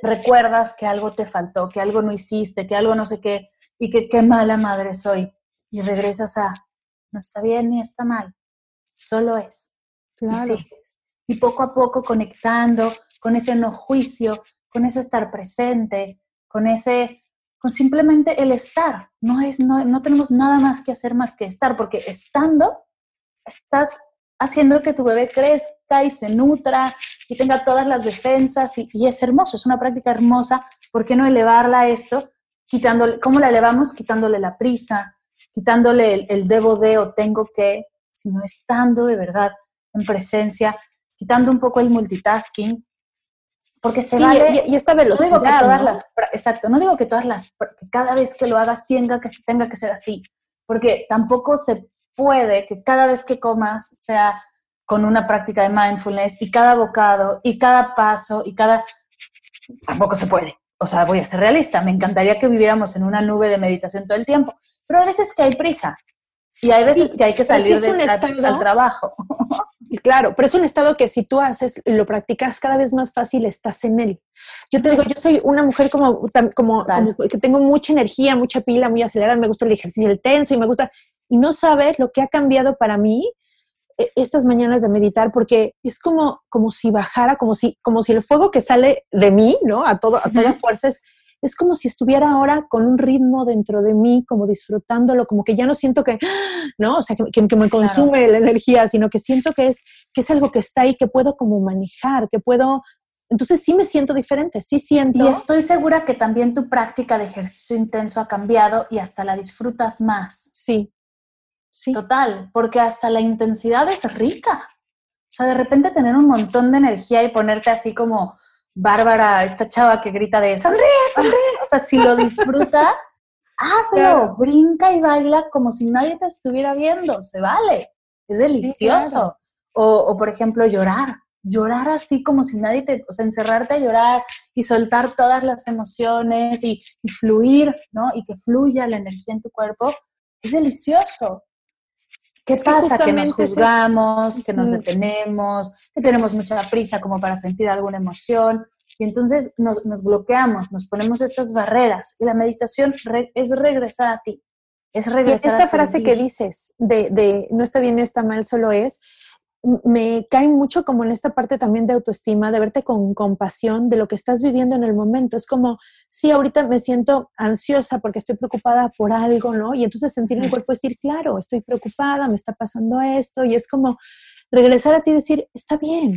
recuerdas que algo te faltó, que algo no hiciste, que algo no sé qué, y que qué mala madre soy. Y regresas a, no está bien ni está mal, solo es. Y sigues. Y poco a poco conectando con ese no juicio, con ese estar presente, con ese, con simplemente el estar. No, es, no, no tenemos nada más que hacer más que estar, porque estando, estás haciendo que tu bebé crezca y se nutra y tenga todas las defensas y, es hermoso, es una práctica hermosa. ¿Por qué no elevarla a esto? Quitándole, ¿Cómo la elevamos? Quitándole la prisa, quitándole el, el debo de o tengo que, sino estando de verdad en presencia, quitando un poco el multitasking, porque se vale. Y, esta velocidad. No digo que todas las. Exacto, no digo que todas las. Cada vez que lo hagas tenga que, tenga que ser así. Porque tampoco se puede que cada vez que comas sea con una práctica de mindfulness y cada bocado y cada paso y cada... Tampoco se puede. O sea, voy a ser realista. Me encantaría que viviéramos en una nube de meditación todo el tiempo. Pero hay veces que hay prisa. Y hay veces que hay que salir del trabajo. Claro, pero es un estado que si tú haces, lo practicas cada vez más fácil, estás en él. Yo te digo, yo soy una mujer como, como, que tengo mucha energía, mucha pila, muy acelerada, me gusta el ejercicio, el tenso y me gusta, y no sabes lo que ha cambiado para mí eh, estas mañanas de meditar, porque es como, como si bajara, como si, como si el fuego que sale de mí, ¿no? A, todo, a todas fuerzas, es como si estuviera ahora con un ritmo dentro de mí, como disfrutándolo, como que ya no siento que, ¿no? O sea, que, me consume la energía, sino que siento que es, que es algo que está ahí, que puedo como manejar, que puedo... Entonces sí me siento diferente, sí siento... Y estoy segura que también tu práctica de ejercicio intenso ha cambiado y hasta la disfrutas más. Sí, sí. Total, porque hasta la intensidad es rica. O sea, de repente tener un montón de energía y ponerte así como Bárbara, esta chava que grita de sonríe, sonríe. O sea, si lo disfrutas, hazlo, brinca y baila como si nadie te estuviera viendo, se vale, es delicioso. o, por ejemplo, llorar, llorar así como si nadie te, o sea, encerrarte a llorar y soltar todas las emociones y, y fluir, ¿no? Y que fluya la energía en tu cuerpo, es delicioso. ¿Qué pasa? Que nos juzgamos, que nos detenemos, que tenemos mucha prisa como para sentir alguna emoción. Y entonces nos, bloqueamos, nos ponemos estas barreras. Y la meditación es regresar a ti. Es regresar esta frase que dices de, de no está bien, no está mal, solo es, me cae mucho como en esta parte también de autoestima, de verte con compasión de lo que estás viviendo en el momento. Es como, sí, ahorita me siento ansiosa porque estoy preocupada por algo, ¿no? Y entonces sentir en el cuerpo decir, claro, estoy preocupada, me está pasando esto, y es como regresar a ti y decir, está bien,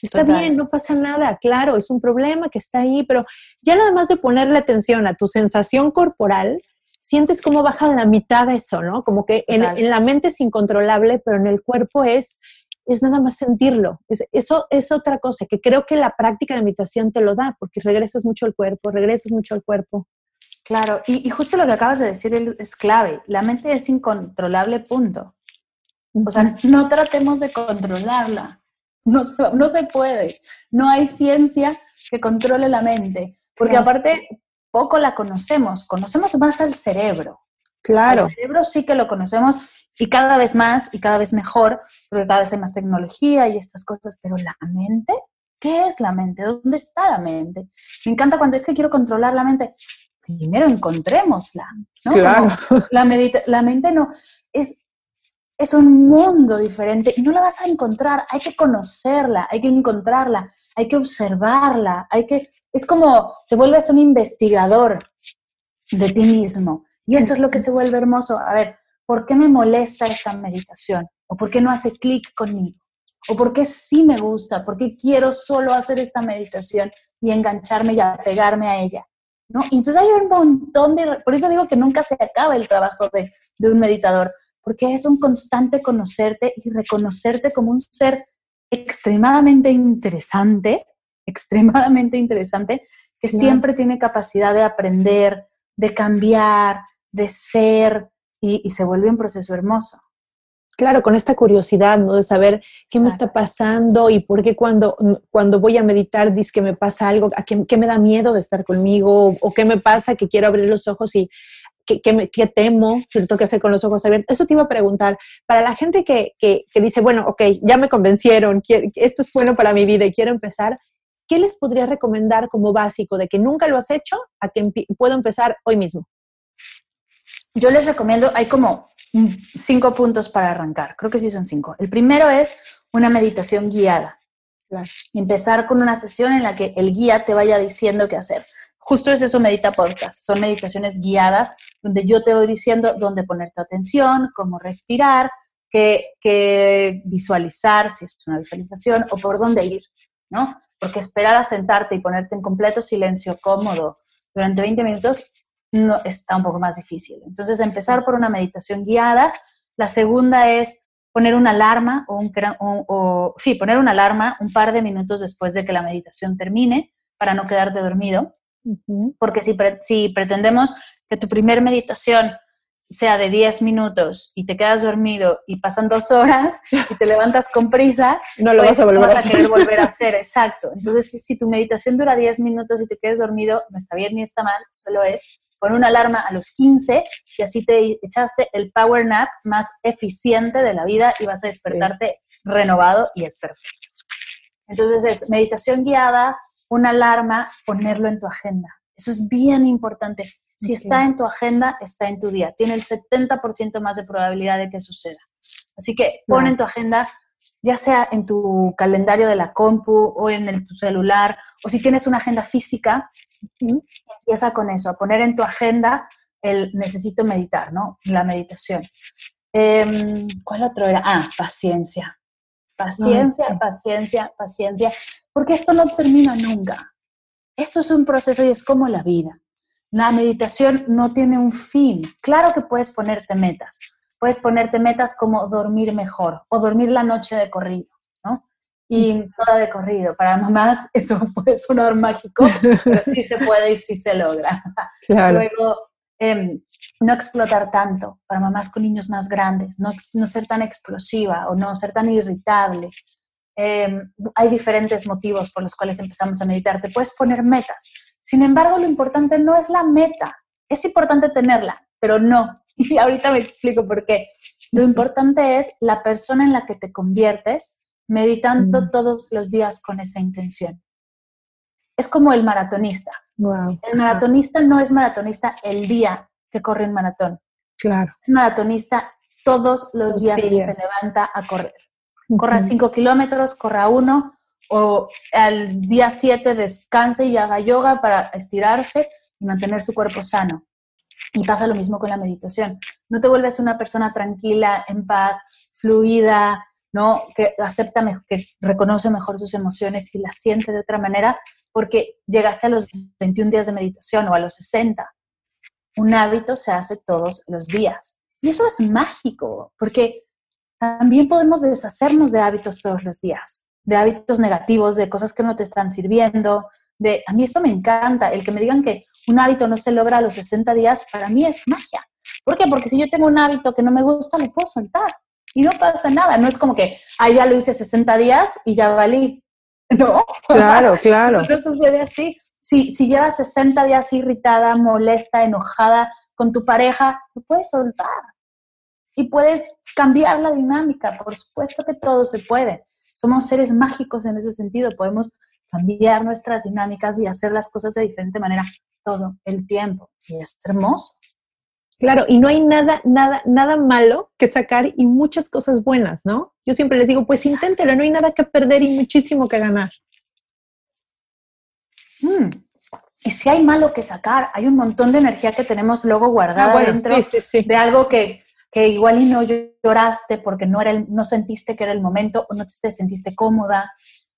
está bien, no pasa nada, claro, es un problema que está ahí, pero ya nada más de ponerle atención a tu sensación corporal, sientes cómo baja la mitad de eso, ¿no? Como que en, en, la mente es incontrolable, pero en el cuerpo es es nada más sentirlo. eso es otra cosa que creo que la práctica de meditación te lo da, porque regresas mucho al cuerpo, regresas mucho al cuerpo. Claro, y, justo lo que acabas de decir es clave. La mente es incontrolable, punto. O sea, no tratemos de controlarla. No se, no se puede. No hay ciencia que controle la mente. Porque aparte, poco la conocemos. Conocemos más al cerebro. Claro. El cerebro sí que lo conocemos y cada vez más y cada vez mejor, porque cada vez hay más tecnología y estas cosas, pero la mente, ¿qué es la mente? ¿Dónde está la mente? Me encanta cuando es que quiero controlar la mente. Primero encontrémosla, ¿no? Claro. la, la mente no, es, es un mundo diferente y no la vas a encontrar, hay que conocerla, hay que encontrarla, hay que observarla, hay que, es como te vuelves un investigador de ti mismo y eso es lo que se vuelve hermoso. A ver, ¿por qué me molesta esta meditación? ¿O por qué no hace clic conmigo? ¿O por qué sí me gusta? ¿Por qué quiero solo hacer esta meditación y engancharme y apegarme a ella? ¿no? Y entonces hay un montón de, por eso digo que nunca se acaba el trabajo de, de un meditador, porque es un constante conocerte y reconocerte como un ser extremadamente interesante, extremadamente interesante, que siempre tiene capacidad de aprender, de cambiar, de ser, y, se vuelve un proceso hermoso. Claro, con esta curiosidad, ¿no? De saber qué me está pasando y por qué cuando, cuando voy a meditar dice que me pasa algo, a qué, me da miedo de estar conmigo o qué me pasa que quiero abrir los ojos y qué, me, temo si lo tengo que hacer con los ojos abiertos. Eso te iba a preguntar. Para la gente que, que, que dice, bueno, ok, ya me convencieron, esto es bueno para mi vida y quiero empezar, ¿qué les podría recomendar como básico de que nunca lo has hecho a que puedo empezar hoy mismo? Yo les recomiendo, hay como cinco puntos para arrancar, creo que sí son cinco. El primero es una meditación guiada. Empezar con una sesión en la que el guía te vaya diciendo qué hacer. Justo es eso Medita Podcast. Son meditaciones guiadas donde yo te voy diciendo dónde poner tu atención, cómo respirar, qué, qué visualizar, si es una visualización, o por dónde ir, ¿no? Porque esperar a sentarte y ponerte en completo silencio cómodo durante 20 minutos no, está un poco más difícil. Entonces, empezar por una meditación guiada. La segunda es poner una alarma o, un, o, sí, poner una alarma un par de minutos después de que la meditación termine para no quedarte dormido. Porque si, si pretendemos que tu primer meditación sea de 10 minutos y te quedas dormido y pasan dos horas y te levantas con prisa, no lo vas a volver a, querer volver a hacer, exacto. Entonces, si, si, tu meditación dura 10 minutos y te quedas dormido, no está bien ni está mal, solo es con una alarma a los 15 y así te echaste el power nap más eficiente de la vida y vas a despertarte renovado y es perfecto. Entonces es meditación guiada, una alarma, ponerlo en tu agenda. Eso es bien importante. Si está en tu agenda, está en tu día. Tiene el 70% más de probabilidad de que suceda. Así que pon en tu agenda, ya sea en tu calendario de la compu o en el, tu celular, o si tienes una agenda física, empieza con eso, a poner en tu agenda el necesito meditar, ¿no? La meditación. Em, ¿Cuál otro era? Ah, paciencia. Paciencia, paciencia, paciencia. Porque esto no termina nunca. Esto es un proceso y es como la vida. La meditación no tiene un fin. Claro que puedes ponerte metas. Puedes ponerte metas como dormir mejor o dormir la noche de corrido, ¿no? y toda de corrido. Para mamás eso puede sonar mágico, pero sí se puede y sí se logra. Luego, em, no explotar tanto para mamás con niños más grandes, no, no ser tan explosiva o no ser tan irritable. Em, hay diferentes motivos por los cuales empezamos a meditar. Te puedes poner metas. Sin embargo, lo importante no es la meta. Es importante tenerla, pero no. Y ahorita me explico por qué. Lo importante es la persona en la que te conviertes meditando mm. todos los días con esa intención. Es como el maratonista. El maratonista no es maratonista el día que corre un maratón. Claro. Es maratonista todos los, días, que se levanta a correr. Corra cinco kilómetros, corra uno, o al día siete descanse y haga yoga para estirarse y mantener su cuerpo sano. Y pasa lo mismo con la meditación. No te vuelves una persona tranquila, en paz, fluida, ¿no? Que acepta, mejor, que reconoce mejor sus emociones y las siente de otra manera porque llegaste a los 21 días de meditación o a los 60. Un hábito se hace todos los días. Y eso es mágico, porque también podemos deshacernos de hábitos todos los días, de hábitos negativos, de cosas que no te están sirviendo. De, a mí eso me encanta, el que me digan que un hábito no se logra a los 60 días, para mí es magia. ¿Por qué? Porque si yo tengo un hábito que no me gusta, lo puedo soltar y no pasa nada. No es como que, ah, ya lo hice 60 días y ya valí. No. Claro, claro. No sucede así. Si, si llevas 60 días irritada, molesta, enojada con tu pareja, lo puedes soltar. Y puedes cambiar la dinámica. Por supuesto que todo se puede. Somos seres mágicos en ese sentido. Podemos cambiar nuestras dinámicas y hacer las cosas de diferente manera todo el tiempo. Y es hermoso. Claro, y no hay nada, nada, nada malo que sacar y muchas cosas buenas, ¿no? Yo siempre les digo, pues inténtelo, no hay nada que perder y muchísimo que ganar. Mm. Y si hay malo que sacar, hay un montón de energía que tenemos luego guardada ah, dentro de algo que, que, igual y no lloraste porque no, era el, no sentiste que era el momento o no te sentiste cómoda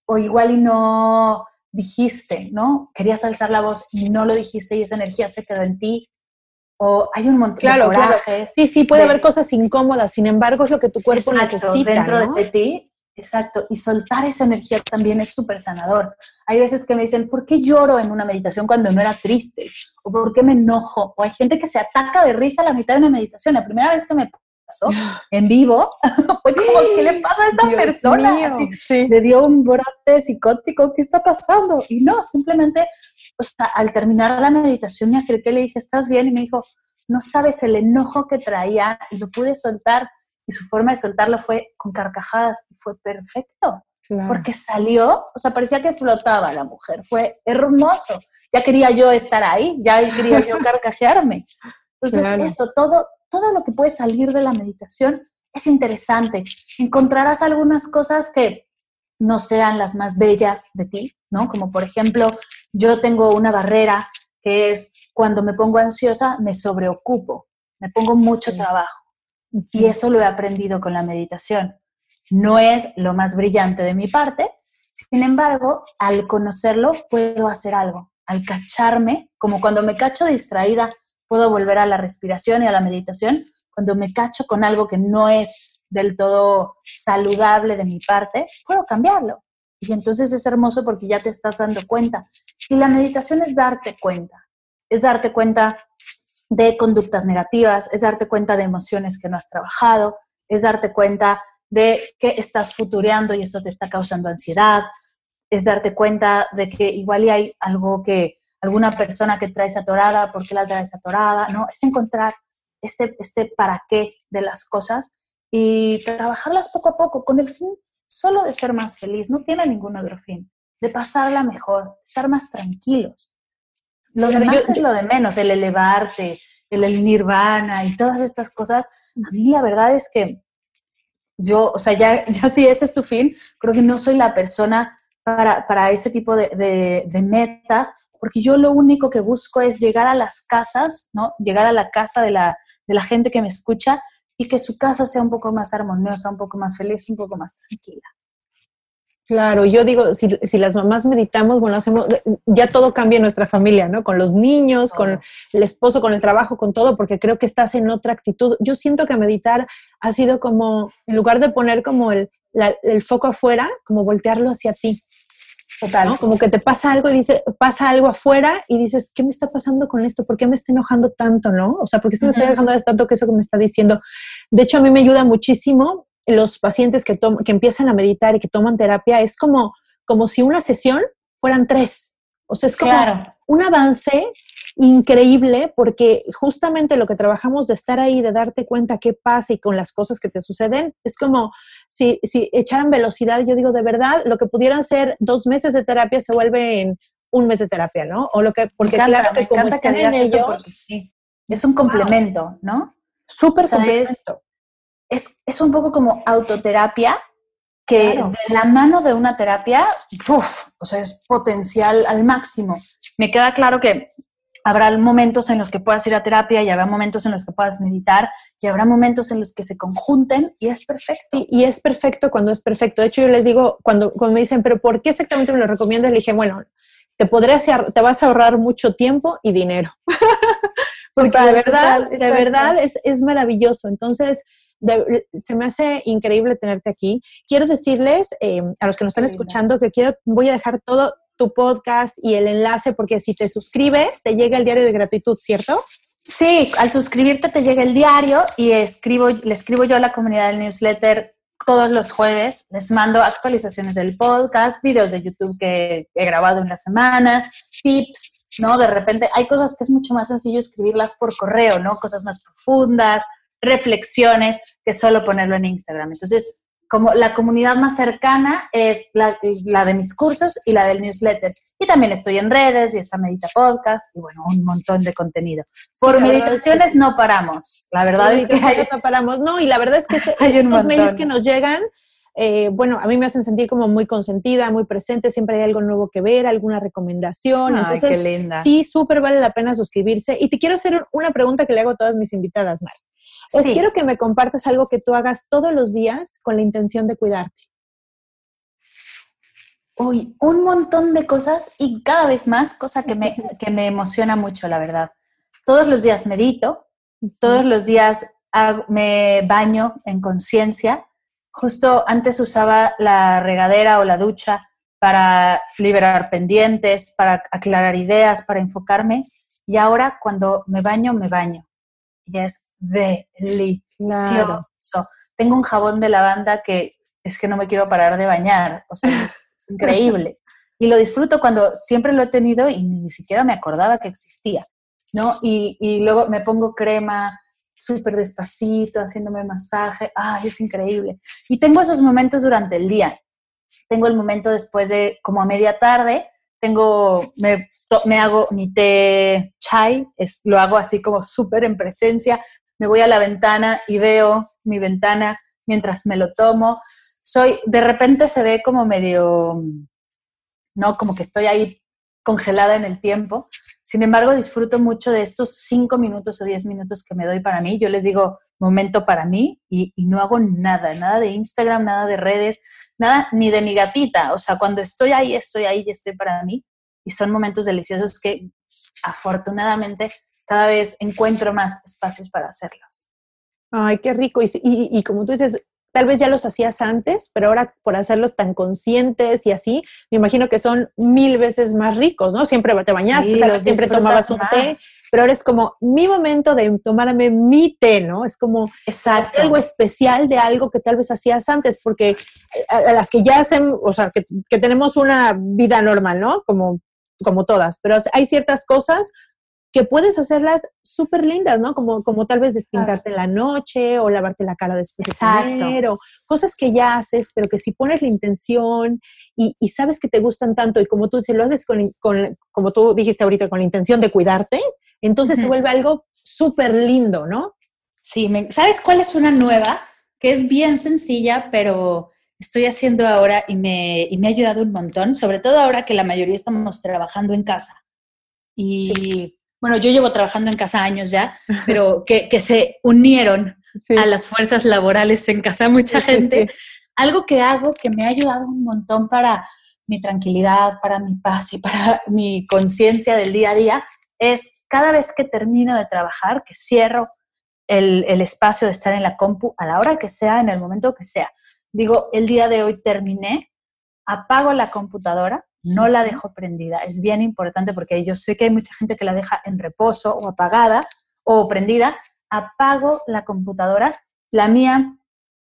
o igual y no dijiste, ¿no? Querías alzar la voz y no lo dijiste y esa energía se quedó en ti. O hay un montón Claro, de claro. corajes. Sí, sí, puede de- haber cosas incómodas, sin embargo, es lo que tu cuerpo Exacto, necesita. dentro ¿no? de ti. Exacto, y soltar esa energía también es súper sanador. Hay veces que me dicen, ¿por qué lloro en una meditación cuando no era triste? ¿O por qué me enojo? O hay gente que se ataca de risa a la mitad de una meditación. La primera vez que me pasó en vivo fue como, ¿qué le pasa a esta Dios persona? mío, Así, sí. le dio un brote psicótico, ¿qué está pasando? Y no, simplemente, o sea, al terminar la meditación me acerqué y le dije, ¿estás bien? Y me dijo, no sabes el enojo que traía y lo pude soltar. Y su forma de soltarlo fue con carcajadas y fue perfecto, Claro. porque salió, o sea, parecía que flotaba la mujer, fue hermoso. Ya quería yo estar ahí, ya quería yo carcajearme. Entonces, Claro. eso, todo, todo lo que puede salir de la meditación es interesante. Encontrarás algunas cosas que no sean las más bellas de ti, ¿no? Como por ejemplo, yo tengo una barrera que es cuando me pongo ansiosa, me sobreocupo, me pongo mucho trabajo. Y eso lo he aprendido con la meditación. No es lo más brillante de mi parte, sin embargo, al conocerlo puedo hacer algo. Al cacharme, como cuando me cacho distraída, puedo volver a la respiración y a la meditación. Cuando me cacho con algo que no es del todo saludable de mi parte, puedo cambiarlo. Y entonces es hermoso porque ya te estás dando cuenta. Y la meditación es darte cuenta. Es darte cuenta de conductas negativas, es darte cuenta de emociones que no has trabajado, es darte cuenta de que estás futureando y eso te está causando ansiedad, es darte cuenta de que igual hay algo que alguna persona que traes atorada, ¿por qué la traes atorada? No, es encontrar este, este para qué de las cosas y trabajarlas poco a poco con el fin solo de ser más feliz, no tiene ningún otro fin, de pasarla mejor, estar más tranquilos. Lo Claro, demás yo- es lo de menos, el elevarte, el, el nirvana y todas estas cosas. A mí la verdad es que yo, o sea, ya, ya si ese es tu fin, creo que no soy la persona para, para ese tipo de, de- de metas, porque yo lo único que busco es llegar a las casas, ¿no? Llegar a la casa de la, de la gente que me escucha y que su casa sea un poco más armoniosa, un poco más feliz, un poco más tranquila. Claro, yo digo, si, si las mamás meditamos, bueno, hacemos, ya todo cambia en nuestra familia, ¿no? Con los niños, con el esposo, con el trabajo, con todo, porque creo que estás en otra actitud. Yo siento que meditar ha sido como, en lugar de poner como el, la- el foco afuera, como voltearlo hacia ti, Total. ¿no? Como que te pasa algo y dice, pasa algo afuera y dices, ¿qué me está pasando con esto? ¿Por qué me está enojando tanto, no? O sea, ¿por qué se me está enojando tanto que eso que me está diciendo? De hecho, a mí me ayuda muchísimo los pacientes que, que empiezan a meditar y que toman terapia, es como, como si una sesión fueran tres. O sea, es como Claro. un avance increíble porque justamente lo que trabajamos de estar ahí, de darte cuenta qué pasa y con las cosas que te suceden, es como si, si echaran velocidad, yo digo, de verdad, lo que pudieran ser dos meses de terapia se vuelve en un mes de terapia, ¿no? O lo que, porque encanta, claro que como que están en ellos, sí. Es un complemento, ¿no? súper O sea, es- complemento. es, es un poco como autoterapia, que Claro. de la mano de una terapia, uf, o sea, es potencial al máximo. Me queda claro que habrá momentos en los que puedas ir a terapia y habrá momentos en los que puedas meditar y habrá momentos en los que se conjunten y es perfecto. Sí, y es perfecto cuando es perfecto. De hecho, yo les digo, cuando, cuando me dicen, pero ¿por qué exactamente me lo recomiendas? Le dije, bueno, te podrías, te vas a ahorrar mucho tiempo y dinero. Porque Total, de verdad, total, de verdad es, es maravilloso. Entonces, de- se me hace increíble tenerte aquí. Quiero decirles eh, a los que nos están escuchando que quiero, voy a dejar todo tu podcast y el enlace porque si te suscribes, te llega el diario de gratitud, ¿cierto? Sí, al suscribirte te llega el diario y escribo, le escribo yo a la comunidad del newsletter todos los jueves. Les mando actualizaciones del podcast, videos de YouTube que he grabado en la semana, tips, ¿no? De repente hay cosas que es mucho más sencillo escribirlas por correo, ¿no? Cosas más profundas, reflexiones, que solo ponerlo en Instagram. Entonces, como la comunidad más cercana es la, la de mis cursos y la del newsletter. Y también estoy en redes y está Medita Podcast y bueno, un montón de contenido. Por es que meditaciones no paramos. La verdad es que hay, no paramos. No, y la verdad es que este- Hay un estos mails que nos llegan, eh, bueno, a mí me hacen sentir como muy consentida, muy presente, siempre hay algo nuevo que ver, alguna recomendación. Ay, Entonces, qué linda. sí, súper vale la pena suscribirse. Y te quiero hacer una pregunta que le hago a todas mis invitadas, Mar. Es, Sí. quiero que me compartas algo que tú hagas todos los días con la intención de cuidarte. uy, un montón de cosas y cada vez más, cosa que me, que me emociona mucho, la verdad. Todos los días medito, todos los días me baño en conciencia. Justo antes usaba la regadera o la ducha para liberar pendientes, para aclarar ideas, para enfocarme. Y ahora cuando me baño, me baño. Y es delicioso. Tengo un jabón de lavanda que es que no me quiero parar de bañar. O sea, es increíble. Y lo disfruto cuando siempre lo he tenido y ni siquiera me acordaba que existía. ¿no? Y, y luego me pongo crema, súper despacito, haciéndome masaje. ¡Ay, es increíble! Y tengo esos momentos durante el día. Tengo el momento después de como a media tarde, tengo, me, me hago mi té chai, es, lo hago así como súper en presencia, me voy a la ventana y veo mi ventana mientras me lo tomo. Soy, de repente se ve como medio, ¿no? Como que estoy ahí congelada en el tiempo. Sin embargo, disfruto mucho de estos cinco minutos o diez minutos que me doy para mí. Yo les digo momento para mí y, no hago nada, nada de Instagram, nada de redes, nada ni de mi gatita. O sea, cuando estoy ahí, estoy ahí y estoy para mí. Y son momentos deliciosos que afortunadamente cada vez encuentro más espacios para hacerlos. Ay, qué rico. Y, y, y como tú dices, tal vez ya los hacías antes, pero ahora por hacerlos tan conscientes y así, me imagino que son mil veces más ricos, ¿no? Siempre te bañaste, siempre tomabas un té, pero ahora es como mi momento de tomarme mi té, ¿no? Es como algo especial de algo que tal vez hacías antes, porque a, las que ya hacen, o sea, que, que tenemos una vida normal, ¿no? Como como todas, pero hay ciertas cosas que puedes hacerlas súper lindas, ¿no? Como, como tal vez despintarte en la noche o lavarte la cara después de comer o cosas que ya haces, pero que si pones la intención y, sabes que te gustan tanto y como tú si lo haces con, como tú dijiste ahorita, con la intención de cuidarte, entonces se vuelve algo súper lindo, ¿no? Sí, ¿sabes cuál es una nueva? Que es bien sencilla, pero estoy haciendo ahora y me, y me ha ayudado un montón, sobre todo ahora que la mayoría estamos trabajando en casa. Y bueno, yo llevo trabajando en casa años ya, pero que, se unieron a las fuerzas laborales en casa mucha gente. Algo que hago que me ha ayudado un montón para mi tranquilidad, para mi paz y para mi conciencia del día a día es cada vez que termino de trabajar, que cierro el, el, espacio de estar en la compu a la hora que sea, en el momento que sea. Digo, el día de hoy terminé, apago la computadora, no la dejo prendida. Es bien importante porque yo sé que hay mucha gente que la deja en reposo o apagada o prendida. Apago la computadora. La mía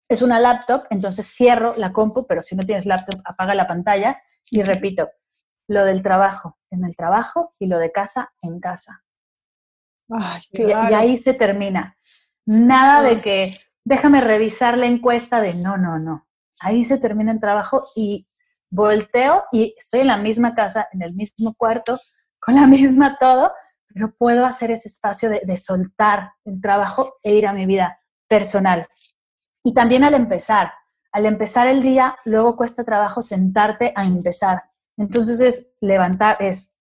es una laptop, entonces cierro la compu, pero si no tienes laptop, apaga la pantalla y repito, lo del trabajo en el trabajo y lo de casa en casa. y, ahí se termina. Nada de que déjame revisar la encuesta de no, no, no. Ahí se termina el trabajo y volteo y estoy en la misma casa, en el mismo cuarto, con la misma todo, pero puedo hacer ese espacio de, soltar el trabajo e ir a mi vida personal. Y también al empezar, al empezar el día, luego cuesta trabajo sentarte a empezar. Entonces es levantar, es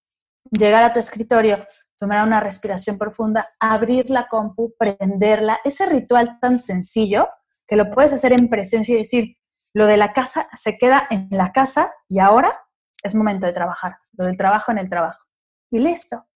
llegar a tu escritorio, tomar una respiración profunda, abrir la compu, prenderla, ese ritual tan sencillo que lo puedes hacer en presencia y decir, lo de la casa se queda en la casa y ahora es momento de trabajar. Lo del trabajo en el trabajo. Y listo.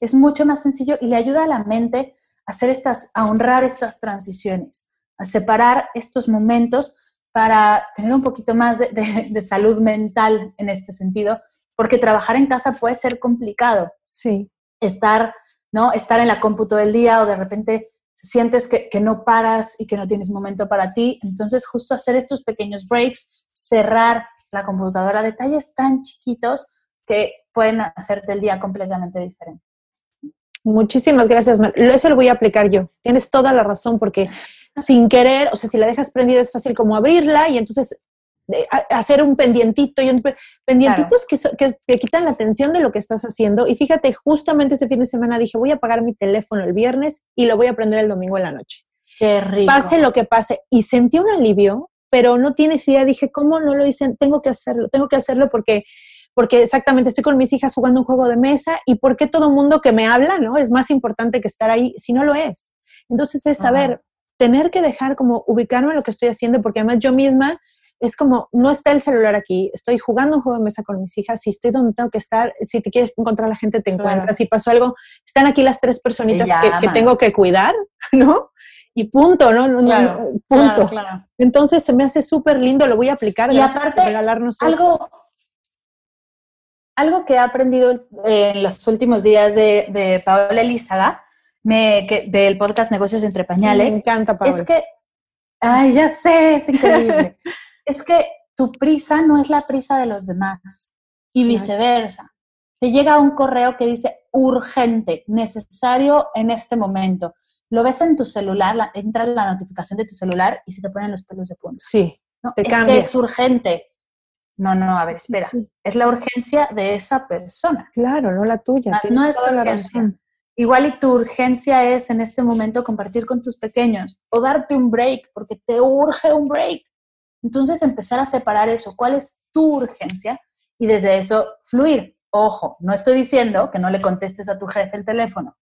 Es mucho más sencillo y le ayuda a la mente a hacer estas, a honrar estas transiciones, a separar estos momentos para tener un poquito más de, salud mental en este sentido, porque trabajar en casa puede ser complicado. Sí. Estar, ¿no? Estar en la cómputo del día o de repente sientes que, no paras y que no tienes momento para ti. Entonces, justo hacer estos pequeños breaks, cerrar la computadora, detalles tan chiquitos que pueden hacerte el día completamente diferente. Muchísimas gracias, Mar. Eso lo voy a aplicar yo. Tienes toda la razón porque sin querer, o sea, si la dejas prendida es fácil como abrirla y entonces hacer un pendientito y un pendientitos que, que, te quitan la atención de lo que estás haciendo. Y fíjate, justamente este fin de semana dije, voy a apagar mi teléfono el viernes y lo voy a prender el domingo en la noche. Qué rico. Pase lo que pase. Y sentí un alivio, pero no tienes idea. Dije, ¿cómo no lo hice? Tengo que hacerlo, tengo que hacerlo porque porque exactamente estoy con mis hijas jugando un juego de mesa y porque todo mundo que me habla, ¿no? Es más importante que estar ahí, si no lo es. Entonces es saber, tener que dejar como ubicarme en lo que estoy haciendo, porque además yo misma es como, no está el celular aquí, estoy jugando un juego de mesa con mis hijas, si estoy donde tengo que estar, si te quieres encontrar a la gente, te encuentras, si pasó algo, están aquí las tres personitas que, que, tengo que cuidar, ¿no? Y punto, ¿no? punto. Entonces se me hace súper lindo, lo voy a aplicar. Y aparte, regalarnos algo, algo que he aprendido en los últimos días de, de Paola Elizaga, me, que, del podcast Negocios entre Pañales. me encanta, Paola. Es que, ay, ya sé, es increíble. es que tu prisa no es la prisa de los demás y viceversa. Te llega un correo que dice urgente, necesario en este momento. Lo ves en tu celular, entra la notificación de tu celular y se te ponen los pelos de punta. Sí. es que es urgente. No, no, a ver, espera. Es la urgencia de esa persona. Claro, no la tuya. no es tu urgencia. Igual y tu urgencia es en este momento compartir con tus pequeños o darte un break porque te urge un break. Entonces empezar a separar eso, cuál es tu urgencia y desde eso fluir. Ojo, no estoy diciendo que no le contestes a tu jefe el teléfono.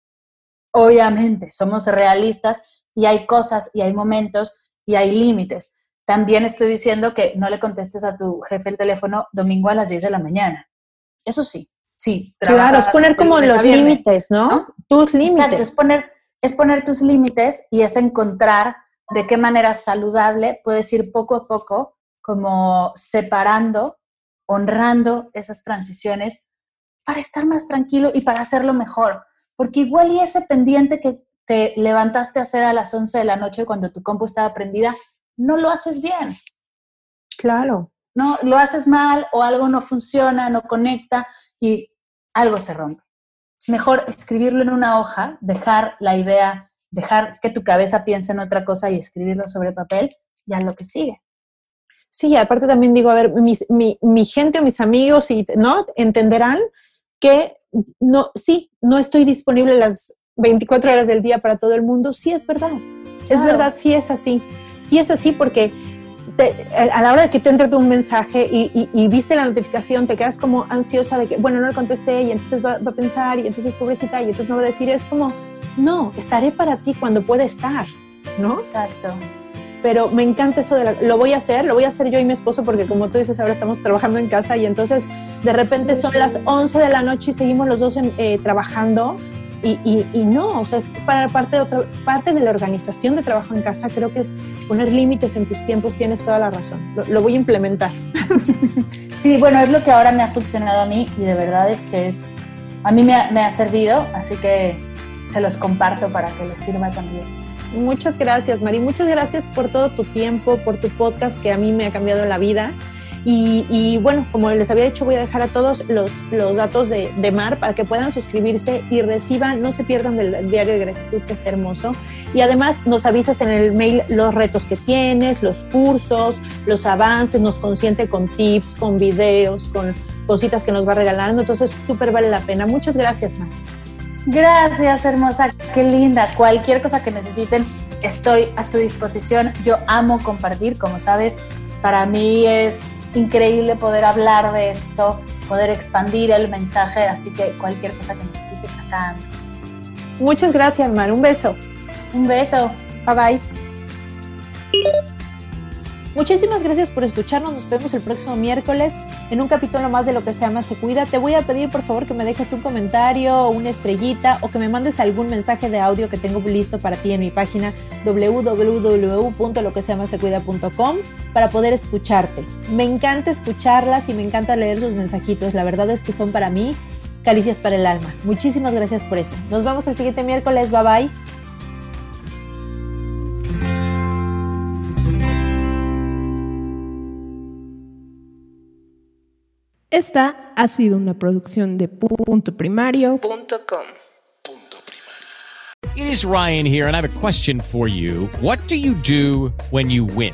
Obviamente, somos realistas y hay cosas y hay momentos y hay límites. También estoy diciendo que no le contestes a tu jefe el teléfono domingo a las 10 de la mañana. Eso sí, sí. Claro, es poner como los límites, ¿no? Tus límites. Exacto, es poner, es poner tus límites y es encontrar de qué manera saludable puedes ir poco a poco como separando, honrando esas transiciones para estar más tranquilo y para hacerlo mejor. Porque igual y ese pendiente que te levantaste a hacer a las 11 de la noche cuando tu compu estaba prendida, no lo haces bien. Claro. No, lo haces mal o algo no funciona, no conecta y algo se rompe. Es mejor escribirlo en una hoja, dejar la idea dejar que tu cabeza piense en otra cosa y escribirlo sobre papel, ya lo que sigue. Sí, aparte también digo, a ver, mi, gente o mis amigos, y, ¿no? Entenderán que no, sí, no estoy disponible las 24 horas del día para todo el mundo. Sí, es verdad. Es verdad, sí es así. Sí es así porque a la hora de que te entra un mensaje y, viste la notificación, te quedas como ansiosa de que, bueno, no le contesté y entonces va, va, a pensar y entonces pobrecita y entonces no va a decir, es como, no, estaré para ti cuando pueda estar, ¿no? Exacto. Pero me encanta eso de lo voy a hacer, lo voy a hacer yo y mi esposo porque como tú dices, ahora estamos trabajando en casa y entonces de repente son las 11 de la noche y seguimos los dos eh, trabajando y, y, no, o sea, es para parte de, otra, parte de la organización de trabajo en casa, creo que es poner límites en tus tiempos, tienes toda la razón, lo, voy a implementar. Sí, bueno, es lo que ahora me ha funcionado a mí y de verdad es que es, a mí me me ha servido, así que se los comparto para que les sirva también. Muchas gracias, Mari. Muchas gracias por todo tu tiempo, por tu podcast que a mí me ha cambiado la vida. Y, bueno, como les había dicho, voy a dejar a todos los, los datos de, de, Mar para que puedan suscribirse y reciban, no se pierdan del diario de gratitud que está hermoso. Y además nos avisas en el mail los retos que tienes, los cursos, los avances, nos consiente con tips, con videos, con cositas que nos va regalando. Entonces, súper vale la pena. Muchas gracias, Mar. Gracias, hermosa, qué linda. Cualquier cosa que necesiten, estoy a su disposición. Yo amo compartir, como sabes, para mí es increíble poder hablar de esto, poder expandir el mensaje, así que cualquier cosa que necesites acá. Muchas gracias, Mar. Un beso. Un beso. Bye bye. Muchísimas gracias por escucharnos. Nos vemos el próximo miércoles en un capítulo más de Lo que se llama Se Cuida. Te voy a pedir por favor que me dejes un comentario o una estrellita o que me mandes algún mensaje de audio que tengo listo para ti en mi página www.loqueseamasecuida.com para poder escucharte. Me encanta escucharlas y me encanta leer sus mensajitos. La verdad es que son para mí caricias para el alma. Muchísimas gracias por eso. Nos vemos el siguiente miércoles. Bye bye. Esta ha sido una producción de punto primario.com. It is Ryan here and I have a question for you. What do you do when you win?